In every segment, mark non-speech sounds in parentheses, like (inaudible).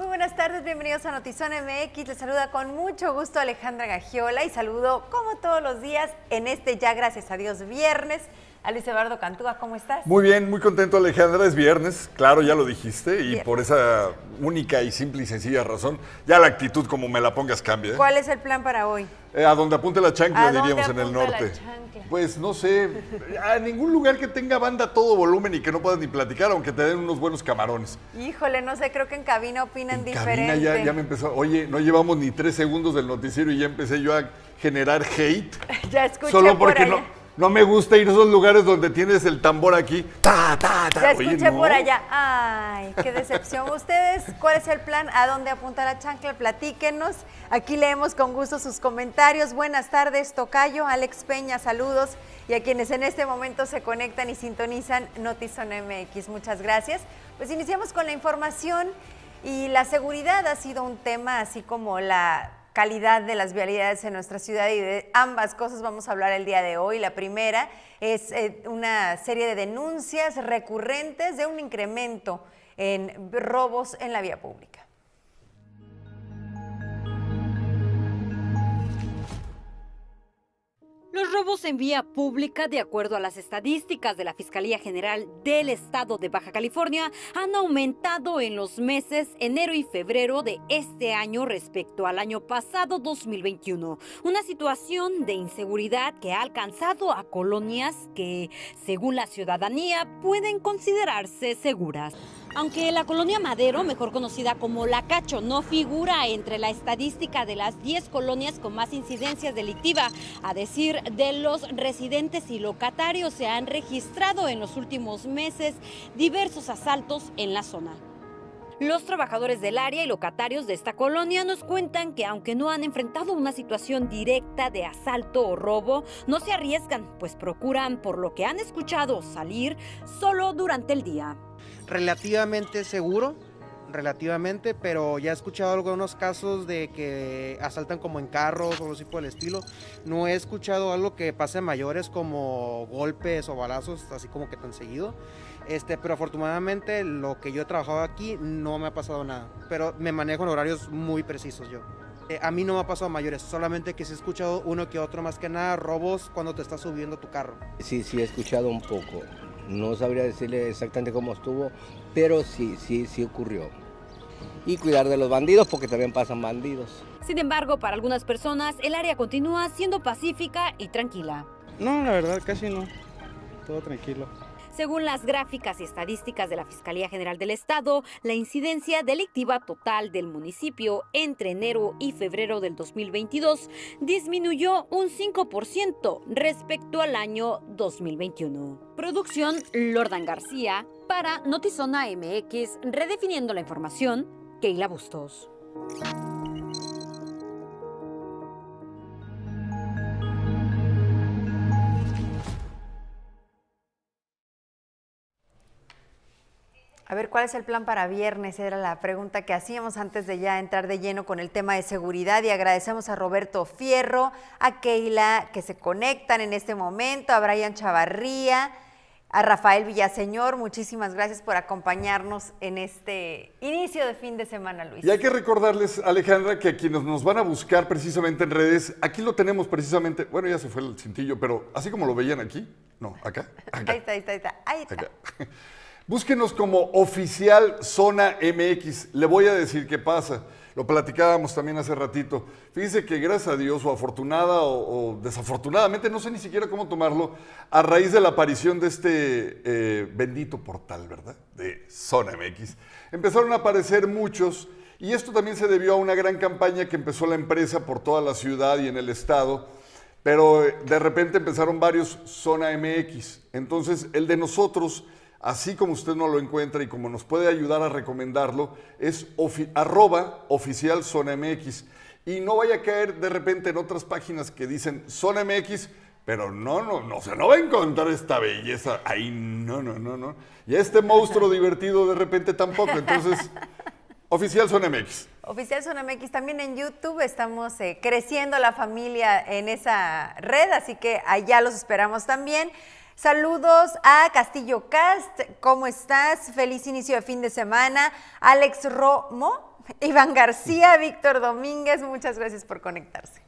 Muy buenas tardes, bienvenidos a Notizón MX. Les saluda con mucho gusto Alejandra Gagiola y saludo como todos los días en este ya gracias a Dios viernes a Luis Eduardo Cantúa. ¿Cómo estás? Muy bien, muy contento Alejandra, es viernes, claro, ya lo dijiste y por esa única y simple y sencilla razón, ya la actitud como me la pongas cambia. ¿eh? ¿Cuál es el plan para hoy? Eh, a donde apunte la chancla, ¿A dónde diríamos en el la norte. chancla? Pues no sé, a ningún lugar que tenga banda todo volumen y que no puedas ni platicar, aunque te den unos buenos camarones. Híjole, no sé, creo que en cabina opinan En diferente. cabina ya, ya me empezó, oye, no llevamos ni tres segundos del noticiero y ya empecé yo a generar hate. (laughs) Ya escuché Solo por porque allá. no, no me gusta ir a esos lugares donde tienes el tambor aquí. Ta, ta, ta. Ya Oye, escuché no. por allá. Ay, qué decepción. ¿Ustedes cuál es el plan? ¿A dónde apunta la chancla? Platíquenos. Aquí leemos con gusto sus comentarios. Buenas tardes, Tocayo, Alex Peña, saludos. Y a quienes en este momento se conectan y sintonizan Notizón MX. Muchas gracias. Pues iniciamos con la información y la seguridad ha sido un tema así como la calidad de las vialidades en nuestra ciudad y de ambas cosas vamos a hablar el día de hoy. La primera es eh, una serie de denuncias recurrentes de un incremento en robos en la vía pública. Los robos en vía pública, de acuerdo a las estadísticas de la Fiscalía General del Estado de Baja California, han aumentado en los meses enero y febrero de este año respecto al año pasado 2021. Una situación de inseguridad que ha alcanzado a colonias que, según la ciudadanía, pueden considerarse seguras. Aunque la colonia Madero, mejor conocida como La Cacho, no figura entre la estadística de las 10 colonias con más incidencias delictiva, a decir de los residentes y locatarios, se han registrado en los últimos meses diversos asaltos en la zona. Los trabajadores del área y locatarios de esta colonia nos cuentan que aunque no han enfrentado una situación directa de asalto o robo, no se arriesgan, pues procuran, por lo que han escuchado, salir solo durante el día. Relativamente seguro, relativamente, pero ya he escuchado algunos casos de que asaltan como en carros o algo así por estilo. No he escuchado algo que pase mayores como golpes o balazos, así como que tan seguido. Este, pero afortunadamente lo que yo he trabajado aquí no me ha pasado nada, pero me manejo en horarios muy precisos yo. Eh, a mí no me ha pasado mayores, solamente que sí he escuchado uno que otro, más que nada robos cuando te estás subiendo tu carro. Sí, sí he escuchado un poco. No sabría decirle exactamente cómo estuvo, pero sí, sí, sí ocurrió. Y cuidar de los bandidos porque también pasan bandidos. Sin embargo, para algunas personas, el área continúa siendo pacífica y tranquila. No, la verdad, casi no. Todo tranquilo. Según las gráficas y estadísticas de la Fiscalía General del Estado, la incidencia delictiva total del municipio entre enero y febrero del 2022 disminuyó un 5% respecto al año 2021. Producción Lordan García para Notizona MX, redefiniendo la información, Keila Bustos. A ver, ¿cuál es el plan para viernes? Era la pregunta que hacíamos antes de ya entrar de lleno con el tema de seguridad y agradecemos a Roberto Fierro, a Keila que se conectan en este momento, a Brian Chavarría, a Rafael Villaseñor. Muchísimas gracias por acompañarnos en este inicio de fin de semana, Luis. Y hay que recordarles, Alejandra, que a quienes nos van a buscar precisamente en redes, aquí lo tenemos precisamente, bueno, ya se fue el cintillo, pero así como lo veían aquí, no, acá, acá, Ahí está, ahí está, ahí está. Ahí está. acá. Búsquenos como oficial Zona MX. Le voy a decir qué pasa. Lo platicábamos también hace ratito. Fíjense que gracias a Dios, o afortunada o, desafortunadamente, no sé ni siquiera cómo tomarlo, a raíz de la aparición de este eh, bendito portal, ¿verdad? De Zona MX, empezaron a aparecer muchos, y esto también se debió a una gran campaña que empezó la empresa por toda la ciudad y en el estado, pero eh, de repente empezaron varios Zona MX. Entonces, el de nosotros así como usted no lo encuentra y como nos puede ayudar a recomendarlo, es ofi- arroba oficial Zona MX. Y no vaya a caer de repente en otras páginas que dicen Zona MX, pero no, no, no, o sea, no va a encontrar esta belleza ahí, no, no, no, no. Y este monstruo (laughs) divertido de repente tampoco, entonces, oficial Zona MX. Oficial Zona MX, también en YouTube estamos eh, creciendo la familia en esa red, así que allá los esperamos también. Saludos a Castillo Cast, ¿cómo estás? Feliz inicio de fin de semana. Alex Romo, (laughs) Iván García, (laughs) Víctor Domínguez, muchas gracias por conectarse.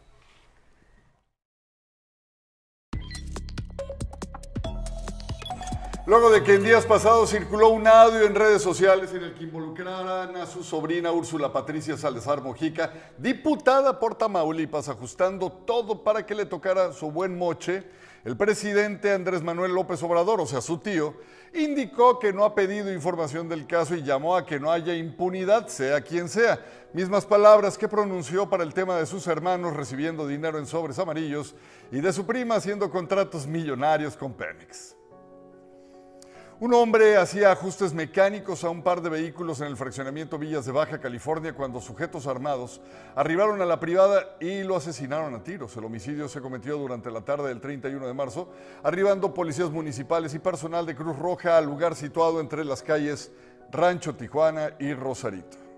Luego de que en días pasados circuló un audio en redes sociales en el que involucraran a su sobrina Úrsula Patricia Salazar Mojica, diputada por Tamaulipas, ajustando todo para que le tocara su buen moche, el presidente Andrés Manuel López Obrador, o sea, su tío, indicó que no ha pedido información del caso y llamó a que no haya impunidad, sea quien sea. Mismas palabras que pronunció para el tema de sus hermanos recibiendo dinero en sobres amarillos y de su prima haciendo contratos millonarios con Pemex. Un hombre hacía ajustes mecánicos a un par de vehículos en el fraccionamiento Villas de Baja California cuando sujetos armados arribaron a la privada y lo asesinaron a tiros. El homicidio se cometió durante la tarde del 31 de marzo, arribando policías municipales y personal de Cruz Roja al lugar situado entre las calles Rancho Tijuana y Rosarito.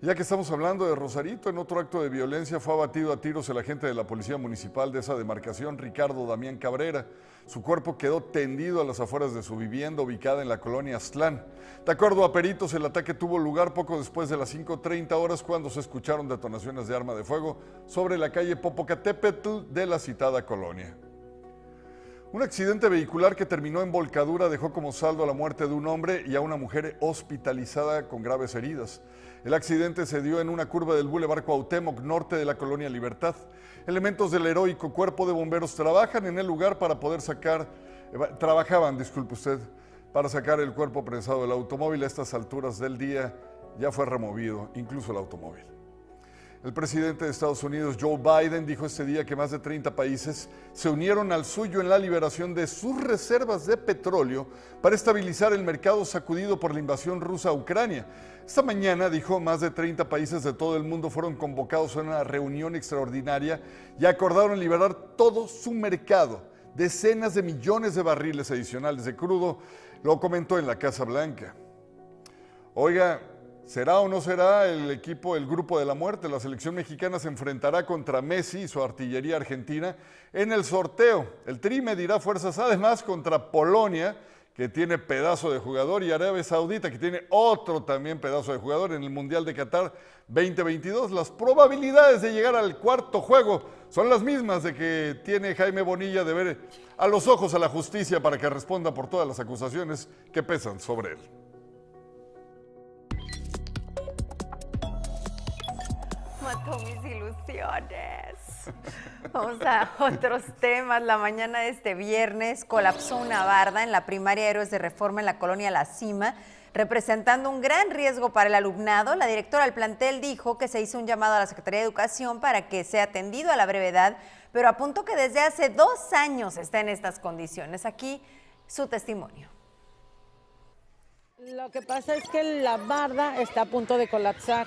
Ya que estamos hablando de Rosarito, en otro acto de violencia fue abatido a tiros el agente de la Policía Municipal de esa demarcación, Ricardo Damián Cabrera. Su cuerpo quedó tendido a las afueras de su vivienda ubicada en la colonia Aztlán. De acuerdo a peritos, el ataque tuvo lugar poco después de las 5.30 horas cuando se escucharon detonaciones de arma de fuego sobre la calle Popocatépetl de la citada colonia. Un accidente vehicular que terminó en volcadura dejó como saldo la muerte de un hombre y a una mujer hospitalizada con graves heridas. El accidente se dio en una curva del Boulevard Cuauhtémoc, norte de la colonia Libertad. Elementos del heroico cuerpo de bomberos trabajan en el lugar para poder sacar, trabajaban, disculpe usted, para sacar el cuerpo prensado del automóvil. A estas alturas del día ya fue removido, incluso el automóvil. El presidente de Estados Unidos, Joe Biden, dijo este día que más de 30 países se unieron al suyo en la liberación de sus reservas de petróleo para estabilizar el mercado sacudido por la invasión rusa a Ucrania. Esta mañana, dijo, más de 30 países de todo el mundo fueron convocados a una reunión extraordinaria y acordaron liberar todo su mercado, decenas de millones de barriles adicionales de crudo, lo comentó en la Casa Blanca. Oiga, ¿Será o no será el equipo, el grupo de la muerte? La selección mexicana se enfrentará contra Messi y su artillería argentina en el sorteo. El Tri medirá fuerzas además contra Polonia, que tiene pedazo de jugador, y Arabia Saudita, que tiene otro también pedazo de jugador en el Mundial de Qatar 2022. Las probabilidades de llegar al cuarto juego son las mismas de que tiene Jaime Bonilla de ver a los ojos a la justicia para que responda por todas las acusaciones que pesan sobre él. Mató mis ilusiones. Vamos a otros temas. La mañana de este viernes colapsó una barda en la primaria Héroes de Reforma en la colonia La Cima, representando un gran riesgo para el alumnado. La directora del plantel dijo que se hizo un llamado a la Secretaría de Educación para que sea atendido a la brevedad, pero apuntó que desde hace dos años está en estas condiciones. Aquí su testimonio. Lo que pasa es que la barda está a punto de colapsar.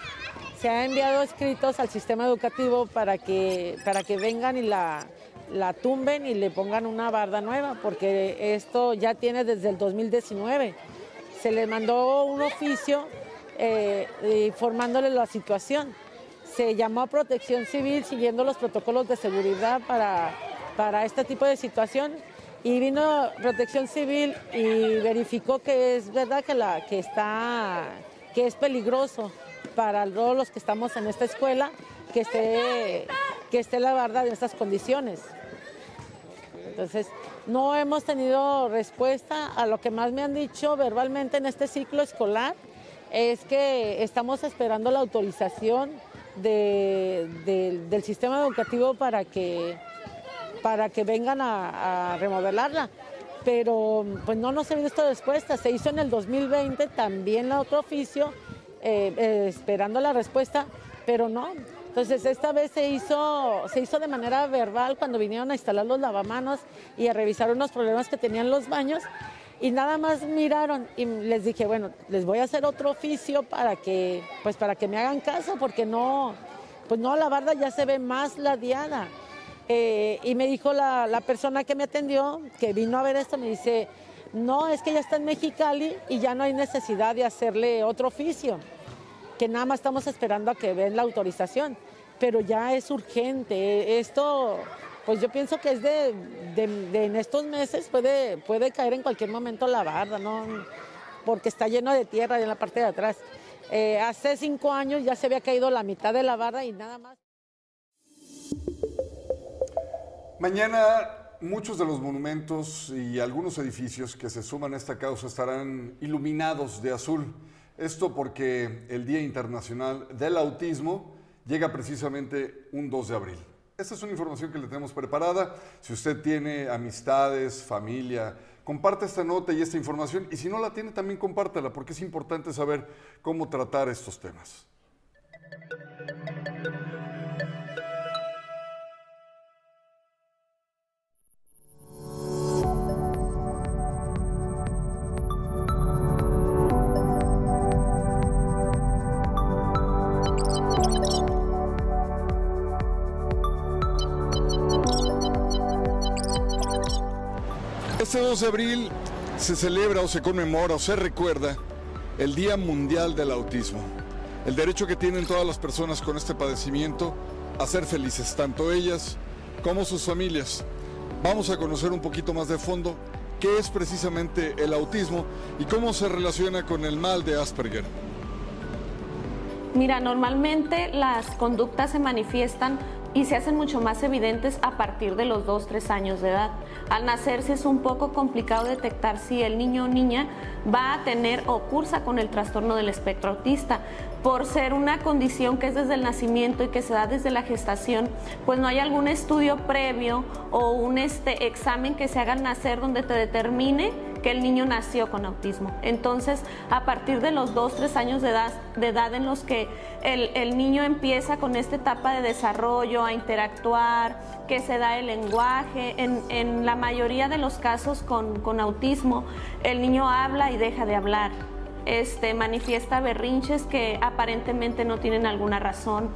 Se han enviado escritos al sistema educativo para que, para que vengan y la, la tumben y le pongan una barda nueva, porque esto ya tiene desde el 2019. Se le mandó un oficio eh, informándole la situación. Se llamó a protección civil siguiendo los protocolos de seguridad para, para este tipo de situación y vino Protección Civil y verificó que es verdad que la que está que es peligroso para todos los que estamos en esta escuela que esté que esté la verdad en estas condiciones. Entonces, no hemos tenido respuesta a lo que más me han dicho verbalmente en este ciclo escolar, es que estamos esperando la autorización del sistema educativo para que para que vengan a, remodelarla. Pero pues no nos ha visto respuesta. Se hizo en el 2020 también la otro oficio, eh, eh, esperando la respuesta, pero no. Entonces esta vez se hizo, se hizo de manera verbal cuando vinieron a instalar los lavamanos y a revisar unos problemas que tenían los baños y nada más miraron y les dije, bueno, les voy a hacer otro oficio para que, pues para que me hagan caso, porque no, pues no, la barda ya se ve más ladeada. Eh, y me dijo la, persona que me atendió, que vino a ver esto, me dice, no, es que ya está en Mexicali y ya no hay necesidad de hacerle otro oficio, que nada más estamos esperando a que den la autorización, pero ya es urgente. Esto, pues yo pienso que es de, en estos meses puede, puede caer en cualquier momento la barda, ¿no? Porque está lleno de tierra en la parte de atrás. Eh, hace cinco años ya se había caído la mitad de la barra y nada más. Mañana muchos de los monumentos y algunos edificios que se suman a esta causa estarán iluminados de azul. Esto porque el Día Internacional del Autismo llega precisamente un 2 de abril. Esta es una información que le tenemos preparada. Si usted tiene amistades, familia, comparte esta nota y esta información. Y si no la tiene, también compártela, porque es importante saber cómo tratar estos temas. 2 de abril se celebra o se conmemora o se recuerda el Día Mundial del Autismo. El derecho que tienen todas las personas con este padecimiento a ser felices, tanto ellas como sus familias. Vamos a conocer un poquito más de fondo qué es precisamente el autismo y cómo se relaciona con el mal de Asperger. Mira, normalmente las conductas se manifiestan y se hacen mucho más evidentes a partir de los 2-3 años de edad. Al nacerse es un poco complicado detectar si el niño o niña va a tener o cursa con el trastorno del espectro autista. Por ser una condición que es desde el nacimiento y que se da desde la gestación, pues no hay algún estudio previo o un este, examen que se haga al nacer donde te determine que el niño nació con autismo. Entonces, a partir de los 2, 3 años de edad, de edad en los que el, niño empieza con esta etapa de desarrollo, a interactuar, que se da el lenguaje, en, en la mayoría de los casos con autismo, el niño habla y deja de hablar. Este, manifiesta berrinches que aparentemente no tienen alguna razón.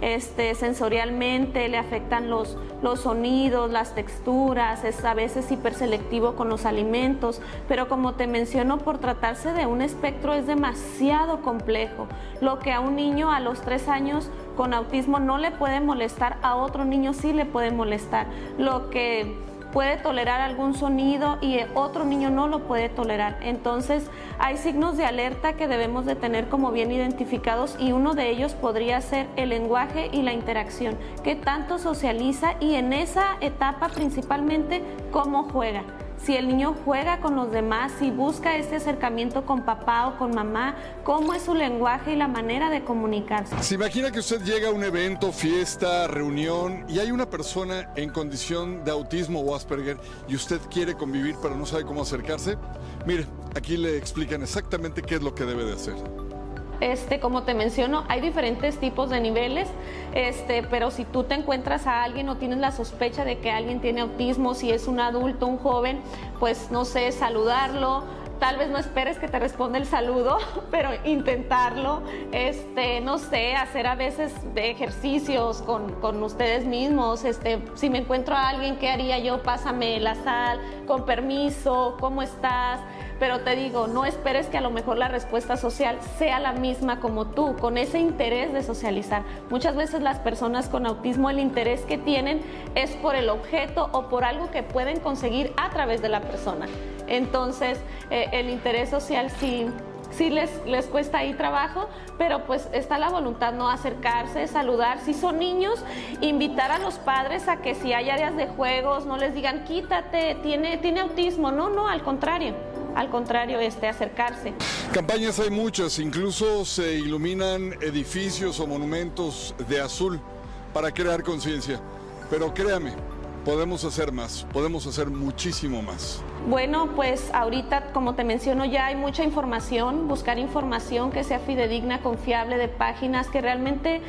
Este, sensorialmente le afectan los, los sonidos, las texturas, es a veces hiperselectivo con los alimentos, pero como te menciono, por tratarse de un espectro es demasiado complejo. Lo que a un niño a los tres años con autismo no le puede molestar, a otro niño sí le puede molestar. Lo que puede tolerar algún sonido y otro niño no lo puede tolerar. Entonces hay signos de alerta que debemos de tener como bien identificados y uno de ellos podría ser el lenguaje y la interacción, que tanto socializa y en esa etapa principalmente cómo juega si el niño juega con los demás, si busca ese acercamiento con papá o con mamá, cómo es su lenguaje y la manera de comunicarse. Se imagina que usted llega a un evento, fiesta, reunión y hay una persona en condición de autismo o Asperger y usted quiere convivir pero no sabe cómo acercarse. Mire, aquí le explican exactamente qué es lo que debe de hacer. Este, como te menciono, hay diferentes tipos de niveles, este, pero si tú te encuentras a alguien o tienes la sospecha de que alguien tiene autismo, si es un adulto, un joven, pues no sé, saludarlo, tal vez no esperes que te responda el saludo, (laughs) pero intentarlo, este, no sé, hacer a veces ejercicios con, con, ustedes mismos, este, si me encuentro a alguien, ¿qué haría yo? Pásame la sal, con permiso, ¿cómo estás? Pero te digo, no esperes que a lo mejor la respuesta social sea la misma como tú, con ese interés de socializar. Muchas veces las personas con autismo el interés que tienen es por el objeto o por algo que pueden conseguir a través de la persona. Entonces, eh, el interés social sí, sí les, les cuesta ahí trabajo, pero pues está la voluntad, ¿no? Acercarse, saludar. Si son niños, invitar a los padres a que si hay áreas de juegos, no les digan, quítate, tiene, tiene autismo. No, no, al contrario. Al contrario, este, acercarse. Campañas hay muchas, incluso se iluminan edificios o monumentos de azul para crear conciencia. Pero créame, podemos hacer más, podemos hacer muchísimo más. Bueno, pues ahorita, como te menciono, ya hay mucha información, buscar información que sea fidedigna, confiable, de páginas que realmente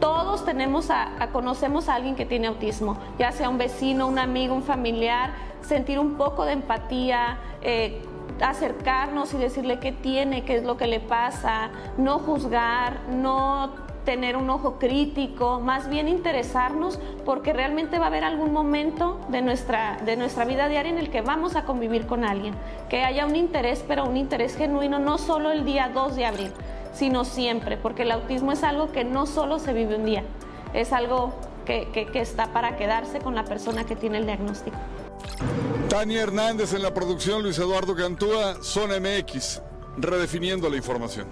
todos tenemos a, a, conocemos a alguien que tiene autismo, ya sea un vecino, un amigo, un familiar, sentir un poco de empatía, eh, acercarnos y decirle qué tiene, qué es lo que le pasa, no juzgar, no tener un ojo crítico, más bien interesarnos porque realmente va a haber algún momento de nuestra, de nuestra vida diaria en el que vamos a convivir con alguien, que haya un interés, pero un interés genuino, no solo el día 2 de abril, sino siempre, porque el autismo es algo que no solo se vive un día, es algo que, que, que está para quedarse con la persona que tiene el diagnóstico. Tania Hernández en la producción, Luis Eduardo Cantúa, Zona MX, redefiniendo la información.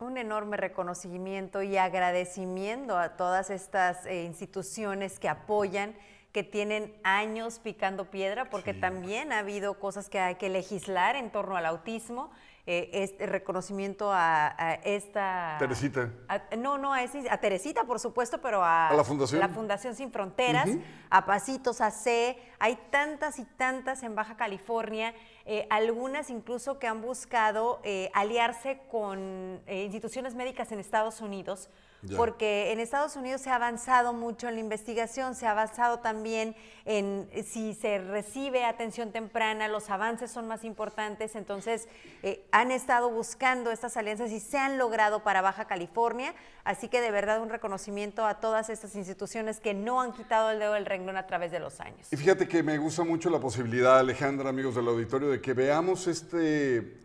Un enorme reconocimiento y agradecimiento a todas estas eh, instituciones que apoyan que tienen años picando piedra, porque también ha habido cosas que hay que legislar en torno al autismo eh, este reconocimiento a, esta... Teresita. no, no, a, a, Teresita, por supuesto, pero a, la Fundación. La Fundación Sin Fronteras, a Pasitos AC. Hay tantas y tantas en Baja California, eh, algunas incluso que han buscado eh, aliarse con instituciones médicas en Estados Unidos porque en Estados Unidos se ha avanzado mucho en la investigación, se ha avanzado también en si se recibe atención temprana, los avances son más importantes, entonces eh, han estado buscando estas alianzas y se han logrado para Baja California, así que de verdad un reconocimiento a todas estas instituciones que no han quitado el dedo del renglón a través de los años. Y fíjate que me gusta mucho la posibilidad, Alejandra, amigos del auditorio, de que veamos este,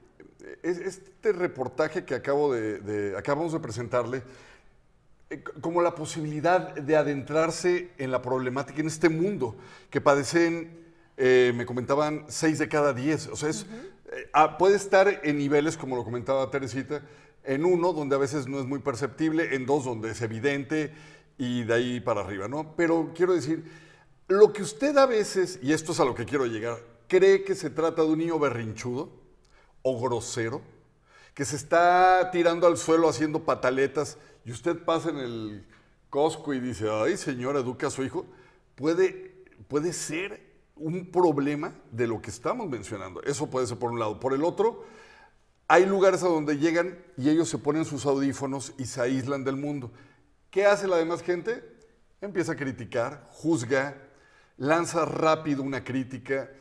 este reportaje que acabo de acabamos de presentarle como la posibilidad de adentrarse en la problemática, en este mundo que padecen, eh, me comentaban, seis de cada diez. O sea, eh, ah, puede estar en niveles, como lo comentaba Teresita, en uno, donde a veces no es muy perceptible, en dos, donde es evidente, y de ahí para arriba, ¿no? Pero quiero decir, lo que usted a veces, y esto es a lo que quiero llegar, cree que se trata de un niño berrinchudo o grosero, que se está tirando al suelo haciendo pataletas y usted pasa en el Costco y dice, ay señor, educa a su hijo, puede, puede ser un problema de lo que estamos mencionando. Eso puede ser por un lado. Por el otro, hay lugares a donde llegan y ellos se ponen sus audífonos y se aíslan del mundo. ¿Qué hace la demás gente? Empieza a criticar, juzga, lanza rápido una crítica.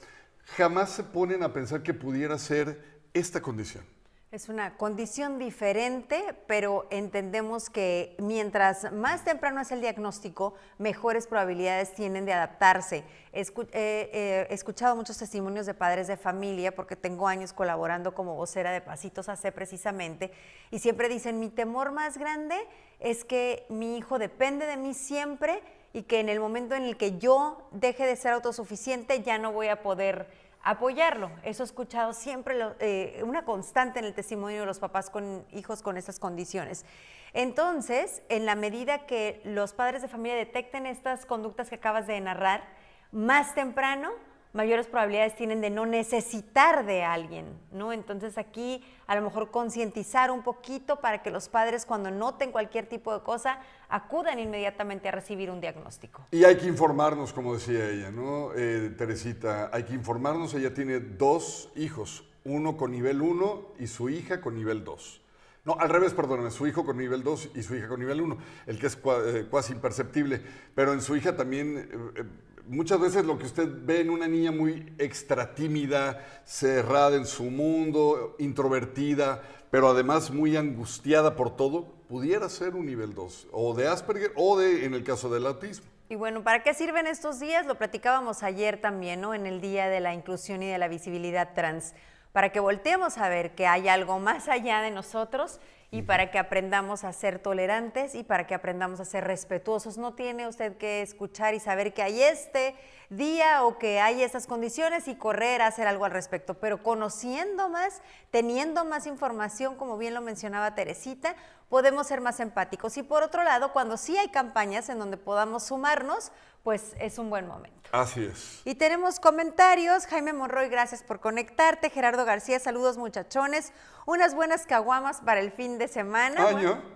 Jamás se ponen a pensar que pudiera ser esta condición. Es una condición diferente, pero entendemos que mientras más temprano es el diagnóstico, mejores probabilidades tienen de adaptarse. He, escuchado muchos testimonios de padres de familia, porque tengo años colaborando como vocera de Pasitos AC precisamente, y siempre dicen, mi temor más grande es que mi hijo depende de mí siempre y que en el momento en el que yo deje de ser autosuficiente ya no voy a poder apoyarlo. Eso he escuchado siempre, eh, una constante en el testimonio de los papás con hijos con estas condiciones. Entonces, en la medida que los padres de familia detecten estas conductas que acabas de narrar, más temprano mayores probabilidades tienen de no necesitar de alguien, ¿no? Entonces aquí a lo mejor concientizar un poquito para que los padres cuando noten cualquier tipo de cosa acudan inmediatamente a recibir un diagnóstico. Y hay que informarnos, como decía ella, ¿no? Eh, Teresita, hay que informarnos, ella tiene dos hijos, uno con nivel 1 y su hija con nivel 2. No, al revés, perdóname, su hijo con nivel 2 y su hija con nivel 1, el que es eh, cuasi imperceptible, pero en su hija también... Eh, muchas veces lo que usted ve en una niña muy extra tímida, cerrada en su mundo, introvertida, pero además muy angustiada por todo, pudiera ser un nivel 2, o de Asperger, o de, en el caso del autismo. Y bueno, ¿para qué sirven estos días? Lo platicábamos ayer también, ¿no? En el Día de la Inclusión y de la Visibilidad Trans, para que volteemos a ver que hay algo más allá de nosotros y para que aprendamos a ser tolerantes y para que aprendamos a ser respetuosos. No tiene usted que escuchar y saber que hay este día o que hay estas condiciones y correr a hacer algo al respecto, pero conociendo más, teniendo más información, como bien lo mencionaba Teresita, podemos ser más empáticos. Y por otro lado, cuando sí hay campañas en donde podamos sumarnos, pues es un buen momento. Así es. Y tenemos comentarios. Jaime Monroy, gracias por conectarte. Gerardo García, saludos muchachones. Unas buenas caguamas para el fin de semana.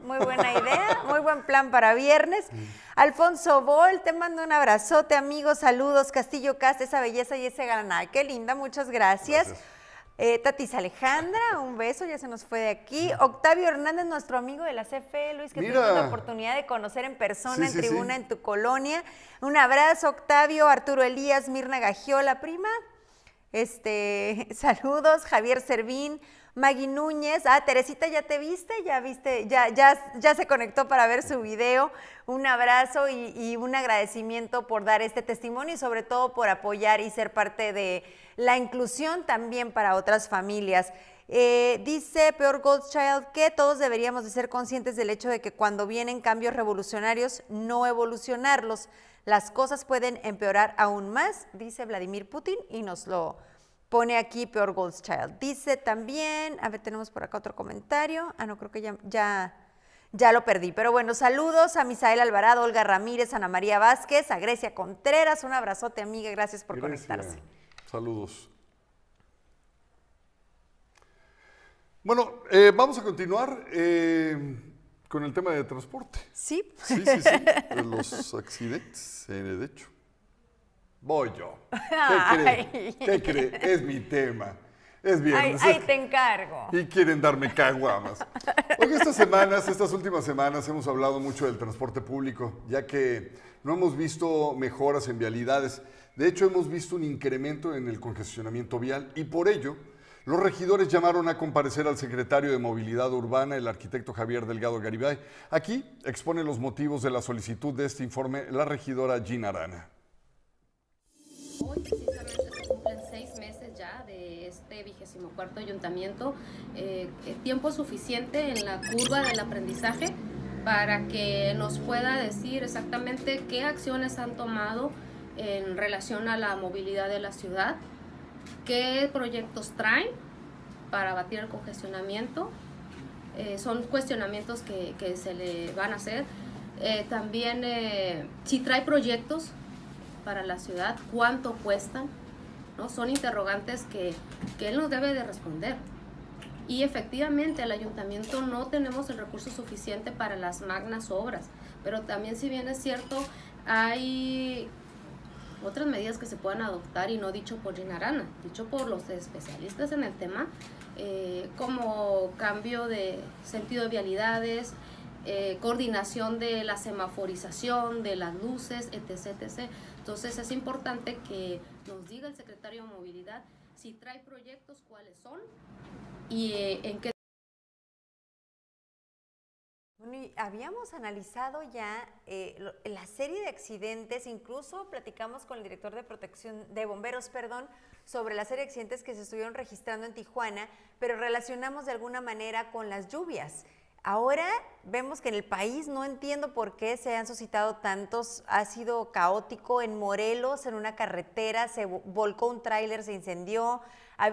Muy, buena idea, muy buen plan para viernes. (laughs) Alfonso Bol, te mando un abrazote, amigos. Saludos. Castillo Cast, esa belleza y ese ganar. Qué linda, muchas gracias. Eh, Tatis Alejandra, un beso, ya se nos fue de aquí. (laughs) Octavio Hernández, nuestro amigo de la CFE, Luis, que tuvimos la oportunidad de conocer en persona, en tribuna, en tu colonia. Un abrazo, Octavio, Arturo Elías, Mirna Gagiola, prima. Este, (laughs) saludos, Javier Servín, Magui Núñez, ah, Teresita, ¿ya te viste? ¿Ya viste? Ya, ya, ya se conectó para ver su video. Un abrazo y, un agradecimiento por dar este testimonio y sobre todo por apoyar y ser parte de la inclusión también para otras familias. Eh, dice Peor Goldchild que todos deberíamos de ser conscientes del hecho de que cuando vienen cambios revolucionarios, no evolucionarlos. Las cosas pueden empeorar aún más, dice Vladimir Putin, y nos lo pone aquí peor Gold's Child. Dice también, a ver, tenemos por acá otro comentario. Ah, no, creo que ya, ya, ya lo perdí. Pero bueno, saludos a Misael Alvarado, Olga Ramírez, Ana María Vázquez, a Grecia Contreras. Un abrazote, amiga. Gracias por Grecia, conectarse. Saludos. Bueno, eh, vamos a continuar eh, con el tema de transporte. Sí. Sí, sí, sí. los accidentes, eh, de hecho. Voy yo. (laughs) ¿Qué cree? Ay. ¿Qué cree? Es mi tema. Es Ahí, viernes. ahí te encargo. Y quieren darme caguamas. Porque estas semanas, estas últimas semanas, hemos hablado mucho del transporte público, ya que no hemos visto mejoras en vialidades. De hecho, hemos visto un incremento en el congestionamiento vial y por ello, los regidores llamaron a comparecer al secretario de Movilidad Urbana, el arquitecto Javier Delgado Garibay. Aquí expone los motivos de la solicitud de este informe la regidora Gina Arana. Hoy precisamente se cumplen seis meses ya de este vigésimo cuarto ayuntamiento, eh, eh, tiempo suficiente en la curva del aprendizaje para que nos pueda decir exactamente qué acciones han tomado en relación a la movilidad de la ciudad, qué proyectos traen para abatir el congestionamiento. Eh, son cuestionamientos que, que se le van a hacer. Eh, también eh, si trae proyectos para la ciudad, cuánto cuestan, ¿no? Son interrogantes que, que él nos debe de responder. Y efectivamente el ayuntamiento no tenemos el recurso suficiente para las magnas obras, pero también si bien es cierto, hay otras medidas que se puedan adoptar y no dicho por Gina Arana, dicho por los especialistas en el tema, eh, como cambio de sentido de vialidades, eh, coordinación de la semaforización, de las luces, etc, etc. Entonces es importante que nos diga el secretario de Movilidad si trae proyectos, cuáles son y eh, en qué Bueno, y habíamos analizado ya eh, lo- la serie de accidentes, incluso platicamos con el director de protección de bomberos, perdón, sobre la serie de accidentes que se estuvieron registrando en Tijuana, pero relacionamos de alguna manera con las lluvias. Ahora vemos que en el país no entiendo por qué se han suscitado tantos, ha sido caótico en Morelos, en una carretera, se vo- volcó un tráiler, se incendió,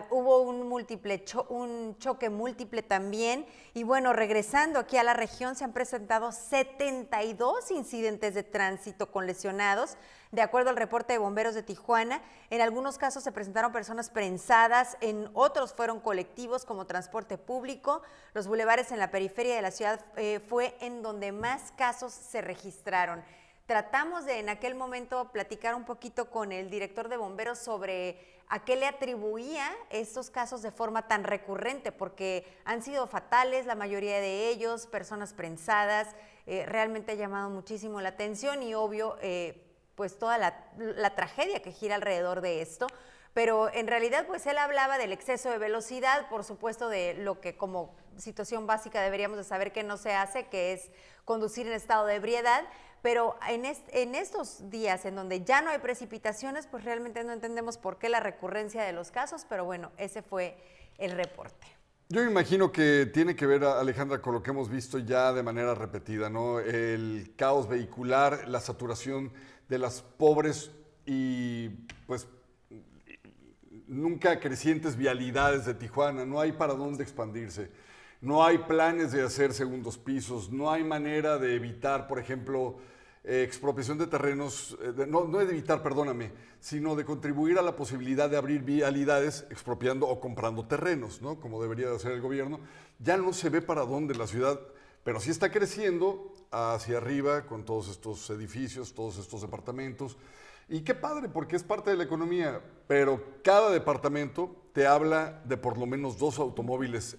hubo un, múltiple cho- un choque múltiple también. Y bueno, regresando aquí a la región, se han presentado 72 incidentes de tránsito con lesionados. De acuerdo al reporte de bomberos de Tijuana, en algunos casos se presentaron personas prensadas, en otros fueron colectivos como transporte público. Los bulevares en la periferia de la ciudad eh, fue en donde más casos se registraron. Tratamos de en aquel momento platicar un poquito con el director de bomberos sobre a qué le atribuía estos casos de forma tan recurrente, porque han sido fatales la mayoría de ellos, personas prensadas, eh, realmente ha llamado muchísimo la atención y obvio, eh, pues toda la, tragedia que gira alrededor de esto. Pero en realidad, pues él hablaba del exceso de velocidad, por supuesto, de lo que como situación básica deberíamos de saber que no se hace, que es conducir en estado de ebriedad. Pero en, en estos días en donde ya no hay precipitaciones, pues realmente no entendemos por qué la recurrencia de los casos, pero bueno, ese fue el reporte. Yo imagino que tiene que ver, Alejandra, con lo que hemos visto ya de manera repetida, ¿no? El caos vehicular, la saturación de las pobres y pues nunca crecientes vialidades de Tijuana, no hay para dónde expandirse, no hay planes de hacer segundos pisos, no hay manera de evitar, por ejemplo, eh, expropiación de terrenos, eh, no, no de evitar, perdóname, sino de contribuir a la posibilidad de abrir vialidades expropiando o comprando terrenos, ¿no? Como debería de hacer el gobierno. Ya no se ve para dónde la ciudad, pero sí está creciendo hacia arriba con todos estos edificios, todos estos departamentos. Y qué padre, porque es parte de la economía, pero cada departamento te habla de por lo menos dos automóviles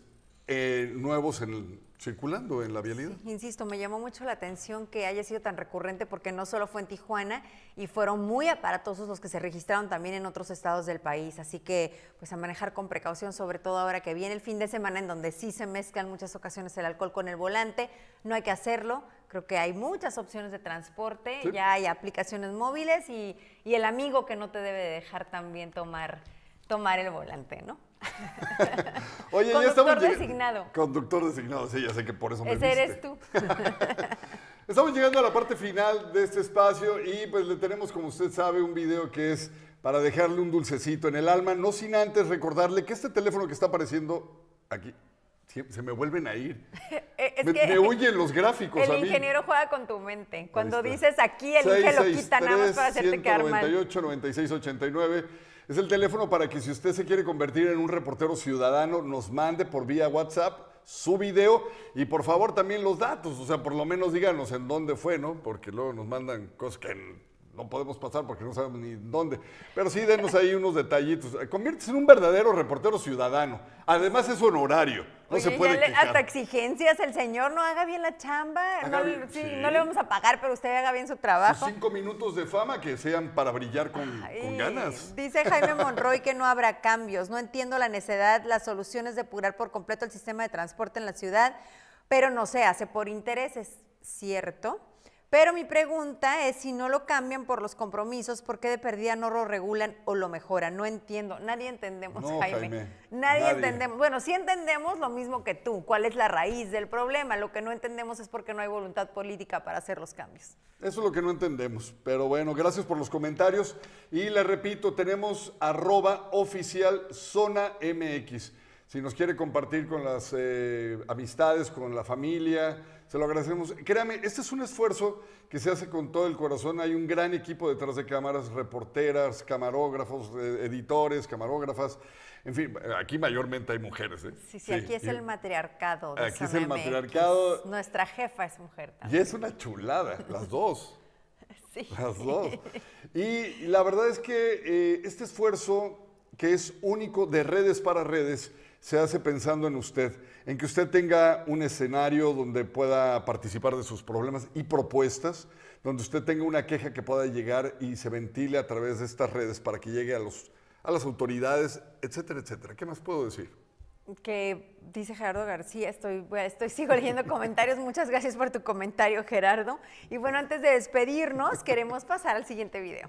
eh, nuevos en el- circulando en la vialidad. Insisto, me llamó mucho la atención que haya sido tan recurrente porque no solo fue en Tijuana y fueron muy aparatosos los que se registraron también en otros estados del país. Así que, pues a manejar con precaución, sobre todo ahora que viene el fin de semana en donde sí se mezclan muchas ocasiones el alcohol con el volante. No hay que hacerlo. Creo que hay muchas opciones de transporte, Sí. ya hay aplicaciones móviles y, y el amigo que no te debe de dejar también tomar, tomar el volante, ¿no? (laughs) Oye, ya estamos lleg- designado. Conductor designado, sí, ya sé que por eso me Ese eres tú. (laughs) Estamos llegando a la parte final de este espacio y pues le tenemos, como usted sabe, un video que es para dejarle un dulcecito en el alma, no sin antes recordarle que este teléfono que está apareciendo aquí, se me vuelven a ir. (laughs) Eh, es me, que me huyen los gráficos a El mí. ingeniero juega con tu mente. Cuando dices aquí, el lo quita nada más para hacerte quedar mal. 198 96 89 es el teléfono para que si usted se quiere convertir en un reportero ciudadano, nos mande por vía WhatsApp su video y por favor también los datos, o sea, por lo menos díganos en dónde fue, ¿no? Porque luego nos mandan cosas que no podemos pasar porque no sabemos ni dónde. Pero sí, denos ahí unos detallitos. Conviértese en un verdadero reportero ciudadano. Además es honorario, no Oye, se puede le- hasta exigencias, el señor no haga bien la chamba. Haga No, sí, sí. no le vamos a pagar, pero usted haga bien su Sus trabajo. cinco minutos de fama que sean para brillar con, ganas. Dice Jaime Monroy que no habrá cambios. No entiendo la necedad, las soluciones de depurar por completo el sistema de transporte en la ciudad, pero no se hace por intereses, ¿cierto? Pero mi pregunta es si no lo cambian por los compromisos, ¿por qué de perdida no lo regulan o lo mejoran? No entiendo, nadie entendemos, No, Jaime. Jaime, Nadie, nadie. entendemos. Bueno, sí entendemos lo mismo que tú, cuál es la raíz del problema. Lo que no entendemos es por qué no hay voluntad política para hacer los cambios. Eso es lo que no entendemos. Pero bueno, gracias por los comentarios. Y le repito, tenemos arroba oficial zona MX. Si nos quiere compartir con las eh, amistades, con la familia, se lo agradecemos. Créame, este es un esfuerzo que se hace con todo el corazón. Hay un gran equipo detrás de cámaras, reporteras, camarógrafos, eh, editores, camarógrafas. En fin, aquí mayormente hay mujeres. ¿eh? Sí, sí, aquí es y- el matriarcado. de Aquí es el matriarcado. Nuestra jefa es mujer Y también. es una chulada, las dos. (laughs) Sí. Las dos. Y la verdad es que eh, este esfuerzo, que es único de redes para redes, se hace pensando en usted, en que usted tenga un escenario donde pueda participar de sus problemas y propuestas, donde usted tenga una queja que pueda llegar y se ventile a través de estas redes para que llegue a, los, a las autoridades, etcétera, etcétera. ¿Qué más puedo decir? Que dice Gerardo García, estoy, estoy sigo leyendo comentarios. Muchas gracias por tu comentario, Gerardo. Y bueno, antes de despedirnos, queremos pasar al siguiente video.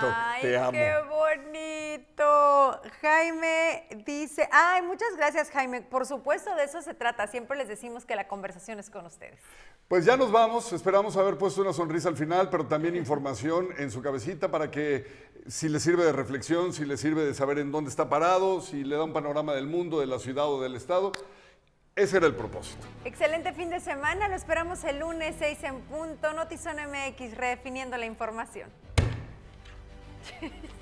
Jaime dice, ay, muchas gracias, Jaime. Por supuesto, de eso se trata. Siempre les decimos que la conversación es con ustedes. Pues ya nos vamos, esperamos haber puesto una sonrisa al final, pero también información en su cabecita para que si le sirve de reflexión, si le sirve de saber en dónde está parado, si le da un panorama del mundo, de la ciudad o del estado, ese era el propósito. Excelente fin de semana. Lo esperamos el lunes 6 en punto. Notizón MX, redefiniendo la información. (laughs)